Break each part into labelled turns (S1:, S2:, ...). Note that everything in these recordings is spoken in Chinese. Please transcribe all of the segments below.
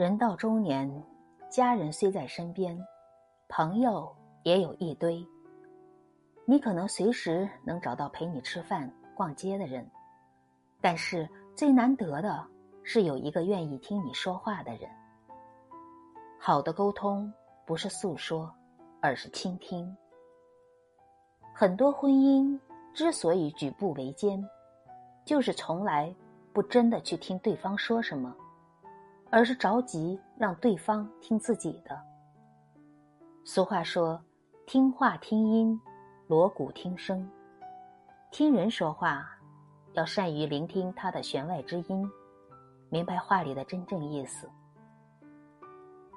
S1: 人到中年，家人虽在身边，朋友也有一堆。你可能随时能找到陪你吃饭、逛街的人，但是最难得的是有一个愿意听你说话的人。好的沟通不是诉说，而是倾听。很多婚姻之所以举步维艰，就是从来不真的去听对方说什么，而是着急让对方听自己的。俗话说：“听话听音，锣鼓听声。”听人说话，要善于聆听他的弦外之音，明白话里的真正意思。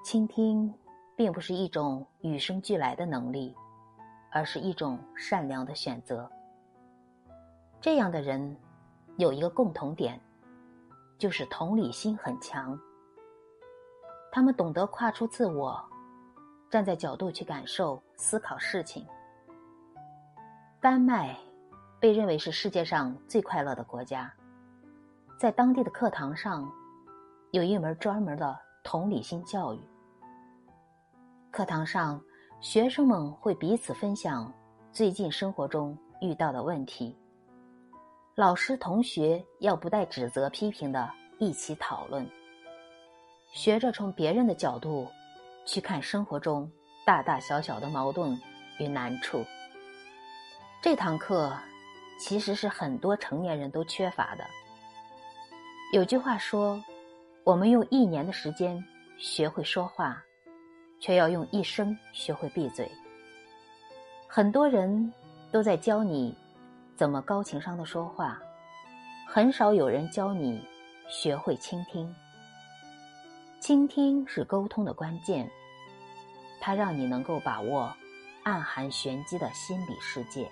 S1: 倾听，并不是一种与生俱来的能力。而是一种善良的选择。这样的人有一个共同点，就是同理心很强。他们懂得跨出自我，站在角度去感受、思考事情。丹麦被认为是世界上最快乐的国家，在当地的课堂上有一门专门的同理心教育。课堂上。学生们会彼此分享最近生活中遇到的问题。老师、同学要不带指责、批评的一起讨论，学着从别人的角度去看生活中大大小小的矛盾与难处。这堂课其实是很多成年人都缺乏的。有句话说：“我们用一年的时间学会说话。”却要用一生学会闭嘴。很多人都在教你怎么高情商的说话，很少有人教你学会倾听。倾听是沟通的关键，它让你能够把握暗含玄机的心理世界。